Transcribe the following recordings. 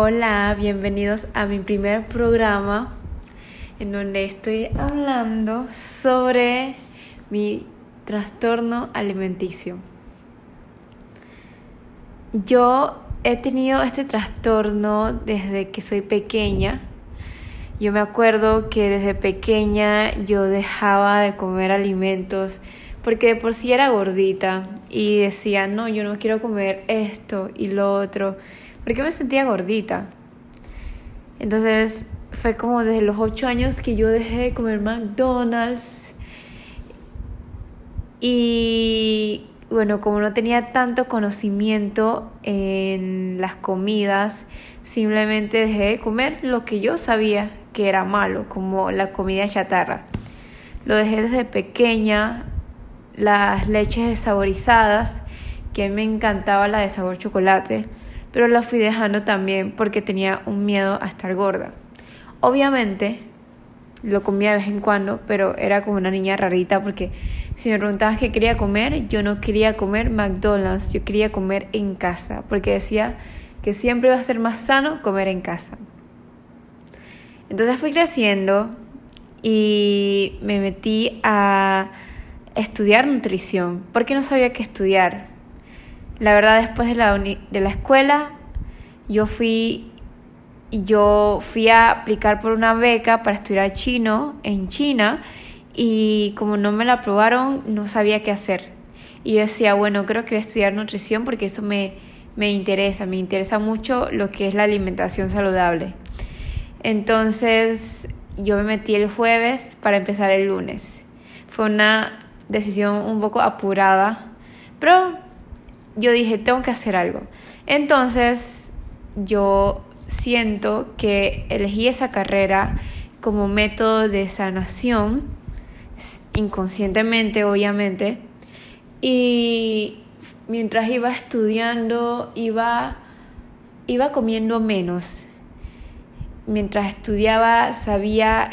Hola, bienvenidos a mi primer programa en donde estoy hablando sobre mi trastorno alimenticio. Yo he tenido este trastorno desde que soy pequeña. Yo me acuerdo que desde pequeña yo dejaba de comer alimentos porque de por sí era gordita y decía, no, yo no quiero comer esto y lo otro porque me sentía gordita. Entonces fue como desde los 8 años que yo dejé de comer McDonald's. Y bueno, como no tenía tanto conocimiento en las comidas, simplemente dejé de comer lo que yo sabía que era malo, como la comida chatarra. Lo dejé desde pequeña, las leches desaborizadas, que a mí me encantaba la de sabor chocolate pero la fui dejando también porque tenía un miedo a estar gorda. Obviamente lo comía de vez en cuando, pero era como una niña rarita porque si me preguntabas qué quería comer, yo no quería comer McDonald's, yo quería comer en casa, porque decía que siempre iba a ser más sano comer en casa. Entonces fui creciendo y me metí a estudiar nutrición, porque no sabía qué estudiar. La verdad, después de la, de la escuela, yo fui, yo fui a aplicar por una beca para estudiar chino en China y como no me la aprobaron, no sabía qué hacer. Y yo decía, bueno, creo que voy a estudiar nutrición porque eso me, me interesa, me interesa mucho lo que es la alimentación saludable. Entonces yo me metí el jueves para empezar el lunes. Fue una decisión un poco apurada, pero yo dije, tengo que hacer algo. Entonces, yo siento que elegí esa carrera como método de sanación, inconscientemente, obviamente, y mientras iba estudiando, iba, iba comiendo menos. Mientras estudiaba, sabía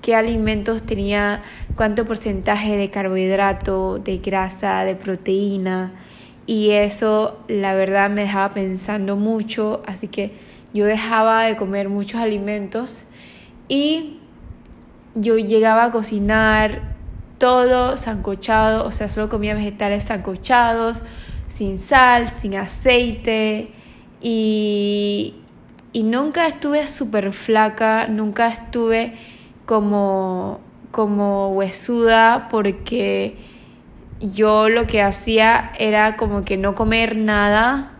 qué alimentos tenía cuánto porcentaje de carbohidrato, de grasa, de proteína, y eso la verdad me dejaba pensando mucho, así que yo dejaba de comer muchos alimentos y yo llegaba a cocinar todo sancochado, o sea, solo comía vegetales sancochados, sin sal, sin aceite y, y nunca estuve súper flaca, nunca estuve como, como huesuda porque yo lo que hacía era como que no comer nada.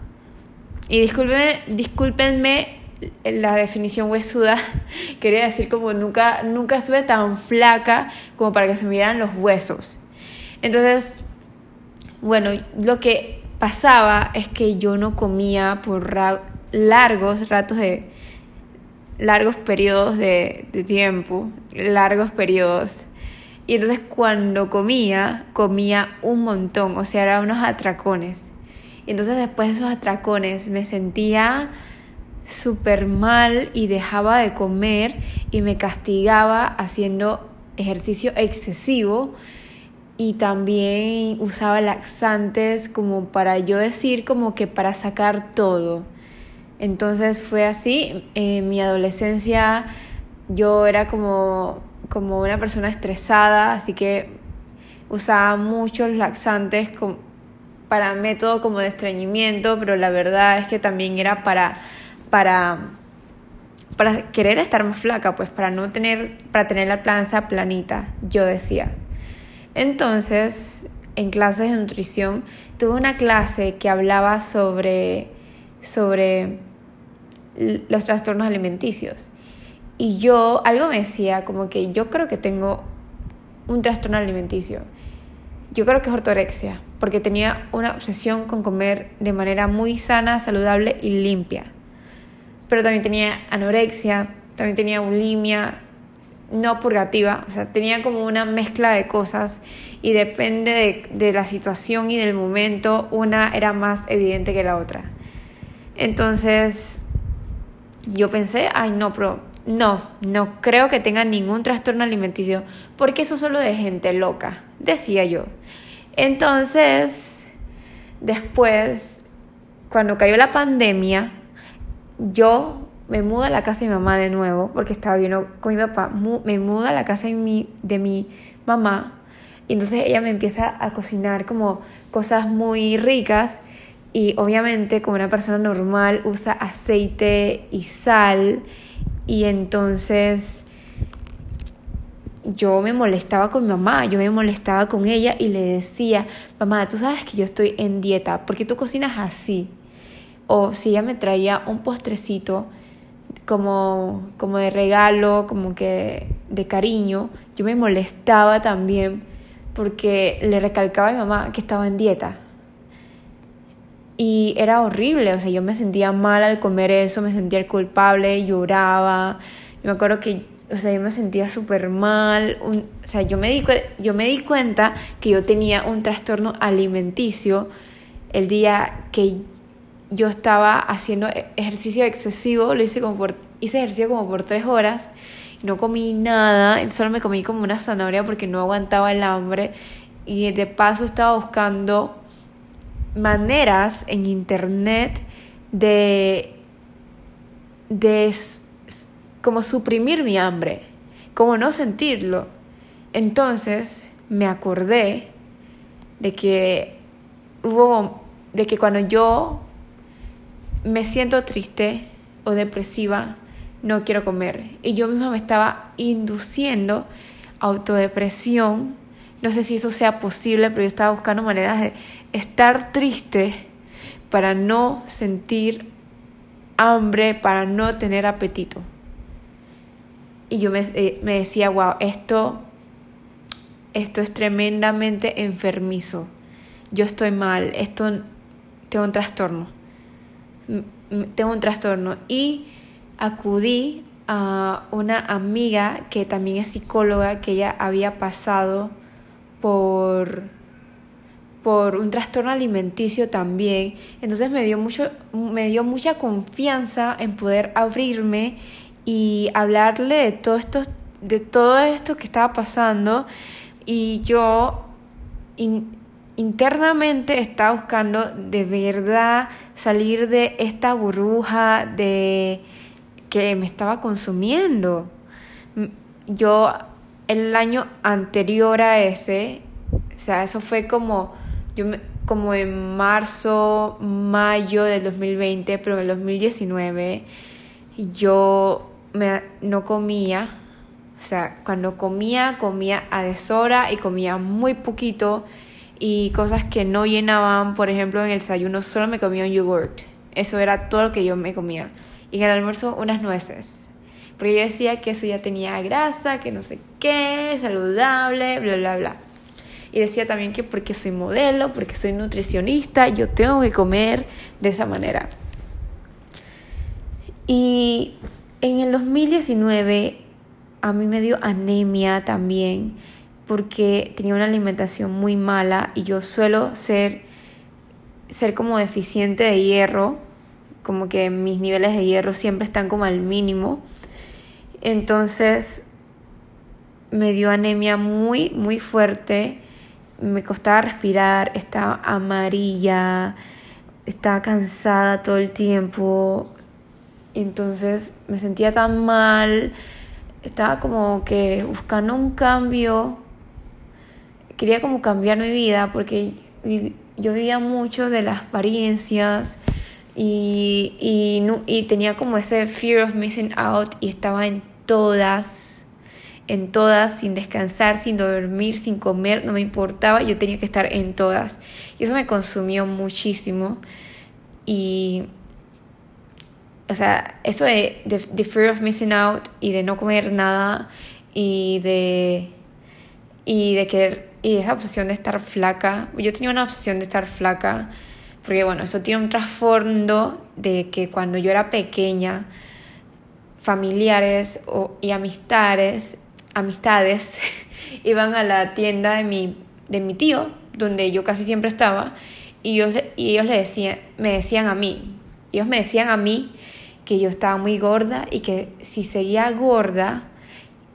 Y discúlpenme, discúlpenme la definición huesuda. Quería decir como nunca, nunca estuve tan flaca como para que se me los huesos. Entonces, bueno, lo que pasaba es que yo no comía por largos ratos de largos periodos de, de tiempo, largos periodos y entonces cuando comía, comía un montón, o sea, eran unos atracones. Y entonces después de esos atracones me sentía súper mal y dejaba de comer y me castigaba haciendo ejercicio excesivo y también usaba laxantes como para yo decir como que para sacar todo. Entonces fue así, en mi adolescencia yo era como como una persona estresada, así que usaba muchos laxantes para método como de estreñimiento, pero la verdad es que también era para, para, para querer estar más flaca, pues para no tener, para tener la panza planita, yo decía. Entonces, en clases de nutrición, tuve una clase que hablaba sobre, sobre los trastornos alimenticios. Y yo, algo me decía como que yo creo que tengo un trastorno alimenticio. Yo creo que es ortorexia, porque tenía una obsesión con comer de manera muy sana, saludable y limpia. Pero también tenía anorexia, también tenía bulimia, no purgativa, o sea, tenía como una mezcla de cosas y depende de, de la situación y del momento, una era más evidente que la otra. Entonces, yo pensé, ay no, pero no, no creo que tenga ningún trastorno alimenticio, porque eso es solo de gente loca, decía yo. Entonces, después, cuando cayó la pandemia, yo me mudo a la casa de mi mamá de nuevo, porque estaba viviendo con mi papá, me mudo a la casa de mi, de mi mamá, y entonces ella me empieza a cocinar como cosas muy ricas, y obviamente como una persona normal usa aceite y sal, y entonces yo me molestaba con mi mamá, yo me molestaba con ella y le decía, mamá, tú sabes que yo estoy en dieta, porque tú cocinas así? O si ella me traía un postrecito como, como de regalo, como que de cariño, yo me molestaba también porque le recalcaba a mi mamá que estaba en dieta. Y era horrible, o sea, yo me sentía mal al comer eso, me sentía culpable, lloraba. Yo me acuerdo que o sea, yo me sentía súper mal. o sea, yo me, di, yo me di cuenta que yo tenía un trastorno alimenticio el día que yo estaba haciendo e-, ejercicio excesivo. Lo hice como por, hice ejercicio como por tres horas. No comí nada, solo me comí como una zanahoria porque no aguantaba el hambre. Y de paso estaba buscando maneras en internet de, de como suprimir mi hambre, como no sentirlo. Entonces me acordé de que hubo, de que cuando yo me siento triste o depresiva, no quiero comer. Y yo misma me estaba induciendo autodepresión. No sé si eso sea posible, pero yo estaba buscando maneras de estar triste para no sentir hambre, para no tener apetito. Y yo me, eh, me decía, wow, esto, esto es tremendamente enfermizo. Yo estoy mal, esto tengo un trastorno. Tengo un trastorno. Y acudí a una amiga que también es psicóloga, que ella había pasado por, por un trastorno alimenticio también. Entonces me dio, mucho, me dio mucha confianza en poder abrirme y hablarle de todo esto, de todo esto que estaba pasando y yo internamente estaba buscando de verdad salir de esta burbuja de que me estaba consumiendo. Yo el año anterior a ese, o sea, eso fue como yo como en marzo, mayo del 2020, pero en el 2019 yo me, no comía, o sea, cuando comía, comía a deshora y comía muy poquito y cosas que no llenaban, por ejemplo, en el desayuno solo me comía un yogurt. Eso era todo lo que yo me comía. Y en el almuerzo unas nueces. Porque yo decía que eso ya tenía grasa, que no sé qué, saludable, bla, bla, bla. Y decía también que porque soy modelo, porque soy nutricionista, yo tengo que comer de esa manera. Y en el 2019 a mí me dio anemia también porque tenía una alimentación muy mala y yo suelo ser, ser como deficiente de hierro, como que mis niveles de hierro siempre están como al mínimo. Entonces me dio anemia muy, muy fuerte, me costaba respirar, estaba amarilla, estaba cansada todo el tiempo, entonces me sentía tan mal, estaba como que buscando un cambio, quería como cambiar mi vida porque yo vivía mucho de las apariencias y, y, y tenía como ese fear of missing out y estaba en todas, en todas, sin descansar, sin dormir, sin comer, no me importaba, yo tenía que estar en todas. Y eso me consumió muchísimo. Y o sea, eso de, de, fear of missing out y de no comer nada y de, y de querer, y esa obsesión de estar flaca, yo tenía una obsesión de estar flaca, porque bueno, eso tiene un trasfondo de que cuando yo era pequeña, familiares o, y amistades, amistades iban a la tienda de mi, de mi tío, donde yo casi siempre estaba, y, yo, y ellos le decían, me decían a mí, ellos me decían a mí que yo estaba muy gorda y que si seguía gorda,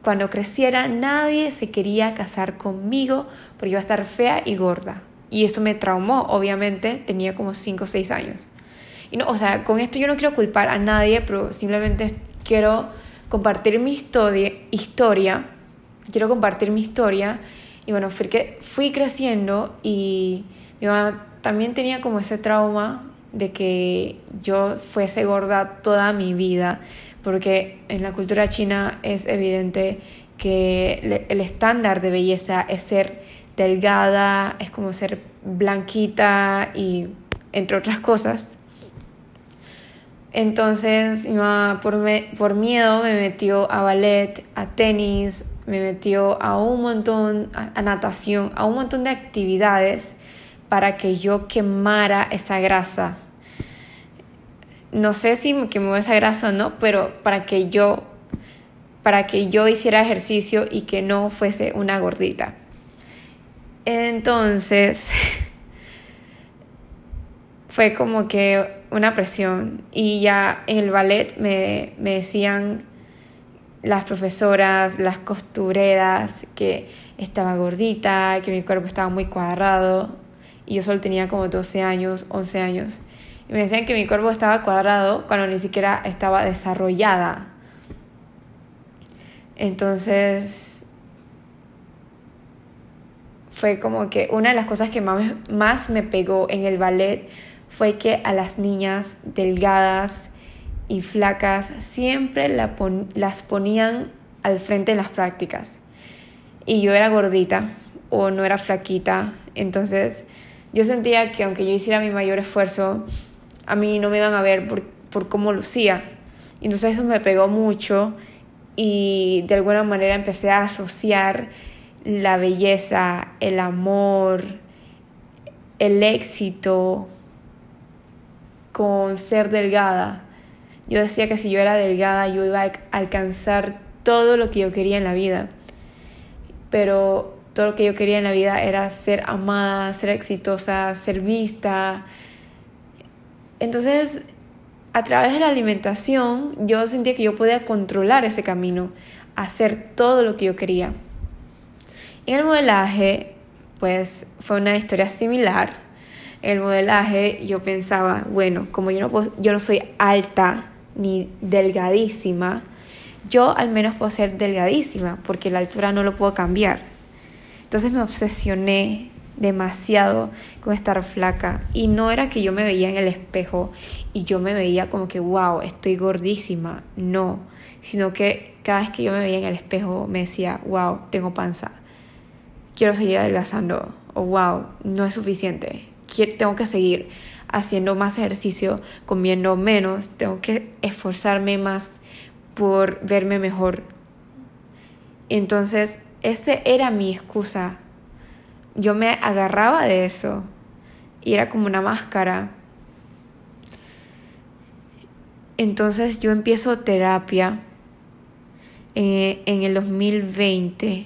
cuando creciera nadie se quería casar conmigo porque iba a estar fea y gorda. Y eso me traumó, obviamente, tenía como 5 o 6 años. Y no, o sea, con esto yo no quiero culpar a nadie, pero simplemente quiero compartir mi historia, quiero compartir mi historia. Y bueno, fui, fui creciendo y mi mamá también tenía como ese trauma de que yo fuese gorda toda mi vida, porque en la cultura china es evidente que el estándar de belleza es ser delgada, es como ser blanquita y entre otras cosas. Entonces mi mamá por, por miedo me metió a ballet, a tenis, me metió a un montón, a, natación, a un montón de actividades para que yo quemara esa grasa. No sé si me quemó esa grasa o no, pero para que yo para que yo hiciera ejercicio y que no fuese una gordita. Entonces, fue como que una presión y ya en el ballet me, me decían las profesoras, las costureras, que estaba gordita, que mi cuerpo estaba muy cuadrado. Y yo solo tenía como 12 años, 11 años. Y me decían que mi cuerpo estaba cuadrado cuando ni siquiera estaba desarrollada. Entonces, fue como que una de las cosas que más, más me pegó en el ballet fue que a las niñas delgadas, y flacas siempre las ponían al frente en las prácticas. Y yo era gordita o no era flaquita, entonces yo sentía que aunque yo hiciera mi mayor esfuerzo, a mí no me iban a ver por, por cómo lucía. Entonces eso me pegó mucho y de alguna manera empecé a asociar la belleza, el amor, el éxito con ser delgada. Yo decía que si yo era delgada yo iba a alcanzar todo lo que yo quería en la vida. Pero todo lo que yo quería en la vida era ser amada, ser exitosa, ser vista. Entonces, a través de la alimentación, yo sentía que yo podía controlar ese camino, hacer todo lo que yo quería. En el modelaje, pues fue una historia similar. El modelaje yo pensaba, bueno, como yo no, yo no soy alta, ni delgadísima, yo al menos puedo ser delgadísima porque la altura no lo puedo cambiar. Entonces me obsesioné demasiado con estar flaca y no era que yo me veía en el espejo y yo me veía como que wow, estoy gordísima, no, sino que cada vez que yo me veía en el espejo me decía wow, tengo panza, quiero seguir adelgazando o wow, no es suficiente, tengo que seguir haciendo más ejercicio, comiendo menos, tengo que esforzarme más por verme mejor. Entonces, esa era mi excusa. Yo me agarraba de eso y era como una máscara. Entonces yo empiezo terapia eh, en el 2020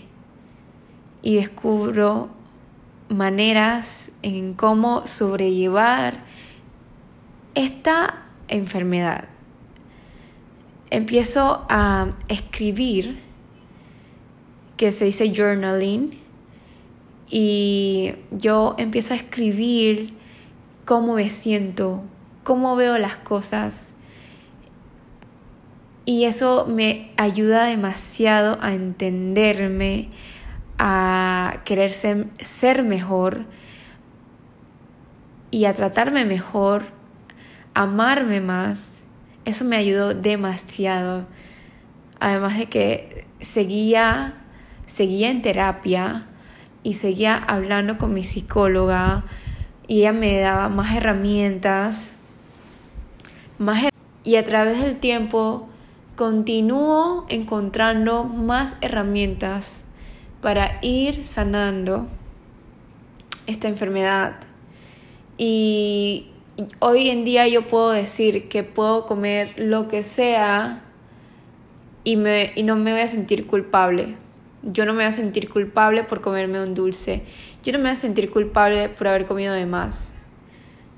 y descubro maneras en cómo sobrellevar esta enfermedad. Empiezo a escribir, que se dice journaling, y yo empiezo a escribir cómo me siento, cómo veo las cosas. Y eso me ayuda demasiado a entenderme, a querer ser, ser mejor y a tratarme mejor amarme más, eso me ayudó demasiado. Además de que seguía, seguía en terapia y seguía hablando con mi psicóloga y ella me daba más herramientas, más y a través del tiempo continúo encontrando más herramientas para ir sanando esta enfermedad. Y hoy en día yo puedo decir que puedo comer lo que sea y, me, y no me voy a sentir culpable. Yo no me voy a sentir culpable por comerme un dulce. Yo no me voy a sentir culpable por haber comido de más.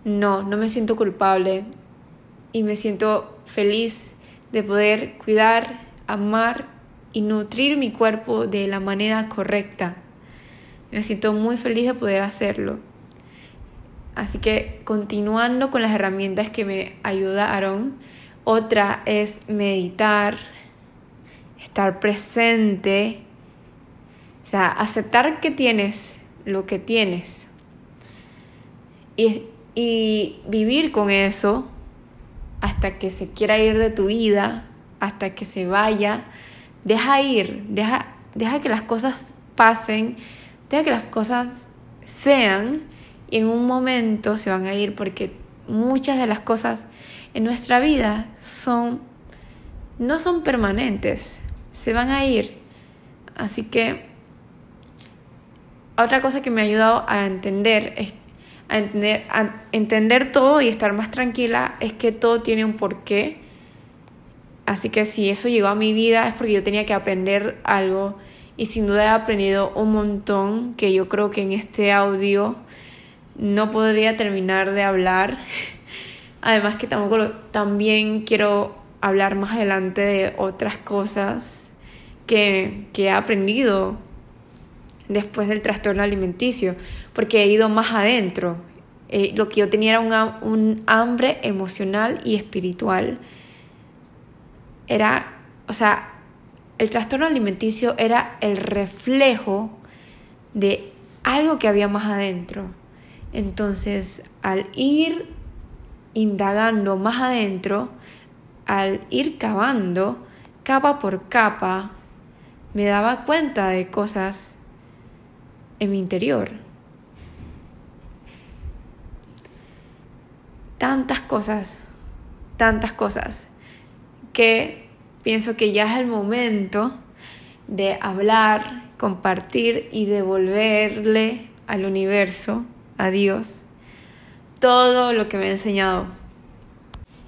No, no me siento culpable y me siento feliz de poder cuidar, amar y nutrir mi cuerpo de la manera correcta. Me siento muy feliz de poder hacerlo. Así que continuando con las herramientas que me ayudaron, otra es meditar, estar presente, o sea, aceptar que tienes lo que tienes y, y vivir con eso hasta que se quiera ir de tu vida, hasta que se vaya. Deja ir, deja, deja que las cosas pasen, deja que las cosas sean y en un momento se van a ir porque muchas de las cosas en nuestra vida son no son permanentes, se van a ir. Así que otra cosa que me ha ayudado a entender es a entender, a entender todo y estar más tranquila es que todo tiene un porqué. Así que si eso llegó a mi vida es porque yo tenía que aprender algo y sin duda he aprendido un montón que yo creo que en este audio no podría terminar de hablar. Además que tampoco también quiero hablar más adelante de otras cosas que, que he aprendido después del trastorno alimenticio, porque he ido más adentro. Eh, lo que yo tenía era un, un hambre emocional y espiritual. Era, o sea, el trastorno alimenticio era el reflejo de algo que había más adentro. Entonces, al ir indagando más adentro, al ir cavando capa por capa, me daba cuenta de cosas en mi interior. Tantas cosas, tantas cosas, que pienso que ya es el momento de hablar, compartir y devolverle al universo, a Dios, todo lo que me ha enseñado.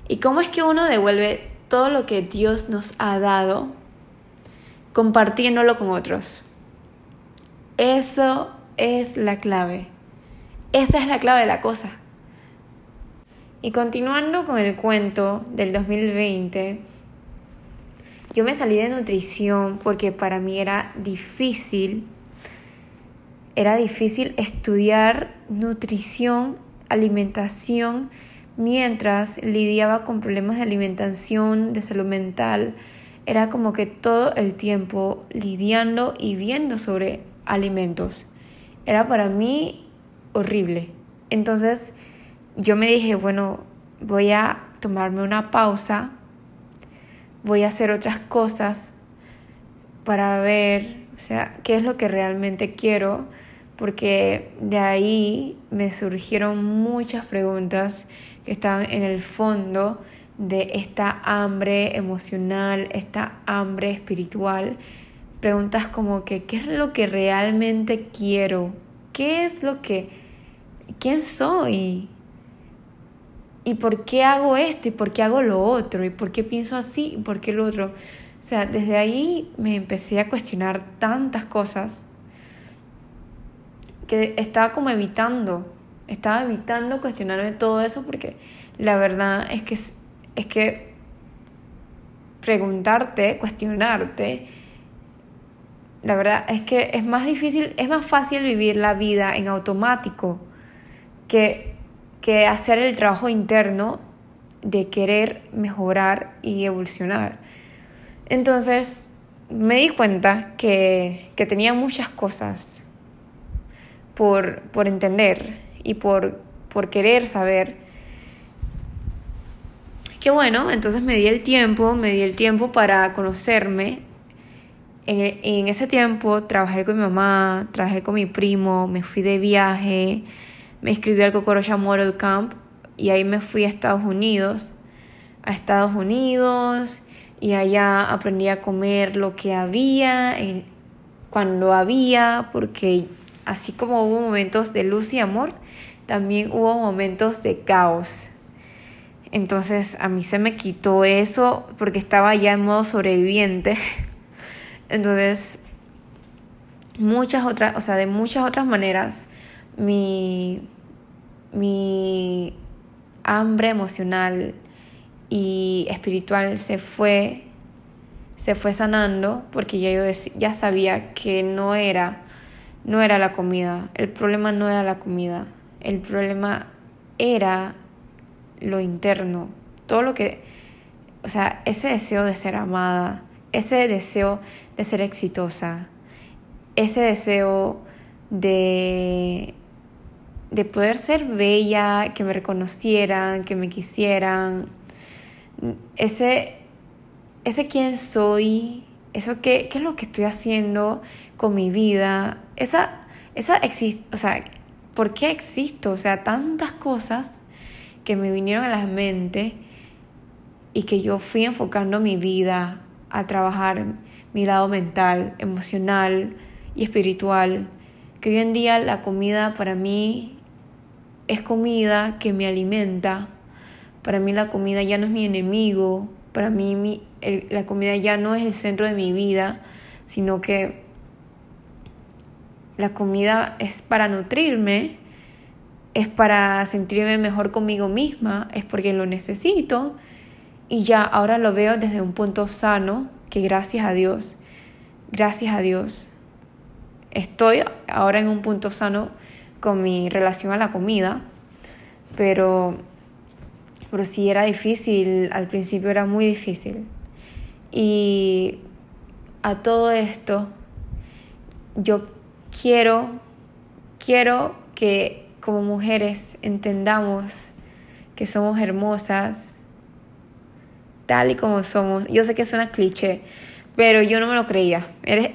¿Y cómo es que uno devuelve todo lo que Dios nos ha dado compartiéndolo con otros? Eso es la clave. Esa es la clave de la cosa. Y continuando con el cuento del 2020, yo me salí de nutrición porque para mí era difícil, era difícil estudiar nutrición, alimentación, mientras lidiaba con problemas de alimentación, de salud mental. Era como que todo el tiempo lidiando y viendo sobre alimentos. Era para mí horrible. Entonces yo me dije, bueno, voy a tomarme una pausa, voy a hacer otras cosas para ver, o sea, qué es lo que realmente quiero, porque de ahí me surgieron muchas preguntas que estaban en el fondo de esta hambre emocional, esta hambre espiritual preguntas como que, ¿qué es lo que realmente quiero? ¿Qué es lo que, quién soy? ¿Y por qué hago esto? ¿Y por qué hago lo otro? ¿Y por qué pienso así? ¿Y por qué lo otro? O sea, desde ahí me empecé a cuestionar tantas cosas que estaba como evitando, estaba evitando cuestionarme todo eso porque la verdad es que, es que preguntarte, cuestionarte, la verdad es que es más difícil, es más fácil vivir la vida en automático que, que hacer el trabajo interno de querer mejorar y evolucionar. Entonces me di cuenta que, que tenía muchas cosas por, por entender y por, por querer saber. Que bueno, entonces me di el tiempo, me di el tiempo para conocerme, en, ese tiempo trabajé con mi mamá, trabajé con mi primo, me fui de viaje, me inscribí al Cocorocha Model Camp y ahí me fui a Estados Unidos, a Estados Unidos y allá aprendí a comer lo que había, cuando había, porque así como hubo momentos de luz y amor, también hubo momentos de caos. Entonces a mí se me quitó eso porque estaba ya en modo sobreviviente entonces, muchas otras, o sea, de muchas otras maneras, mi, mi hambre emocional y espiritual se fue, se fue sanando porque ya yo ya sabía que no era, no era la comida, el problema no era la comida, el problema era lo interno, todo lo que, o sea, ese deseo de ser amada, ese deseo de ser exitosa, ese deseo de, de poder ser bella, que me reconocieran, que me quisieran, ese, ese quién soy, eso qué, qué es lo que estoy haciendo con mi vida, esa, esa o sea, ¿por qué existo? O sea, tantas cosas que me vinieron a la mente y que yo fui enfocando mi vida a trabajar mi lado mental, emocional y espiritual, que hoy en día la comida para mí es comida que me alimenta, para mí la comida ya no es mi enemigo, para mí la comida ya no es el centro de mi vida, sino que la comida es para nutrirme, es para sentirme mejor conmigo misma, es porque lo necesito. Y ya ahora lo veo desde un punto sano, que gracias a Dios, gracias a Dios, estoy ahora en un punto sano con mi relación a la comida, pero, pero sí era difícil, al principio era muy difícil. Y a todo esto, yo quiero, quiero que como mujeres entendamos que somos hermosas tal y como somos. Yo sé que suena cliché, pero yo no me lo creía.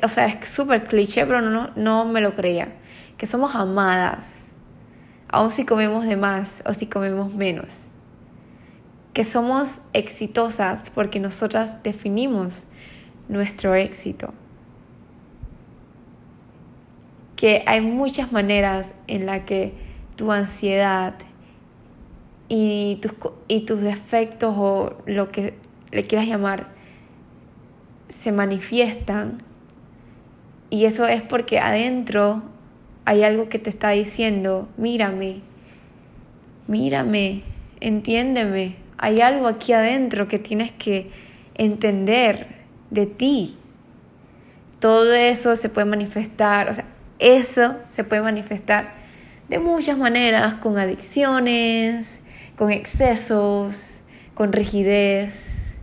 o sea, es súper cliché, pero no, no me lo creía. Que somos amadas, aun si comemos de más o si comemos menos. Que somos exitosas porque nosotras definimos nuestro éxito. Que hay muchas maneras en las que tu ansiedad y tus, y tus defectos o lo que le quieras llamar se manifiestan y eso es porque adentro hay algo que te está diciendo, mírame, mírame, entiéndeme, hay algo aquí adentro que tienes que entender de ti. Todo eso se puede manifestar, o sea, eso se puede manifestar de muchas maneras, con adicciones, con excesos, con rigidez,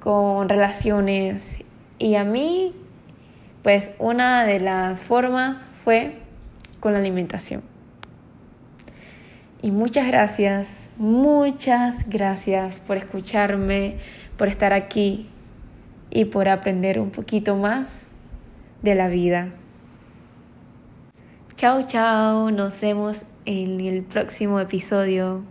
con relaciones. Y a mí, pues una de las formas fue con la alimentación. Y muchas gracias, muchas gracias por escucharme, por estar aquí y por aprender un poquito más de la vida. Chao, chao, nos vemos en el próximo episodio.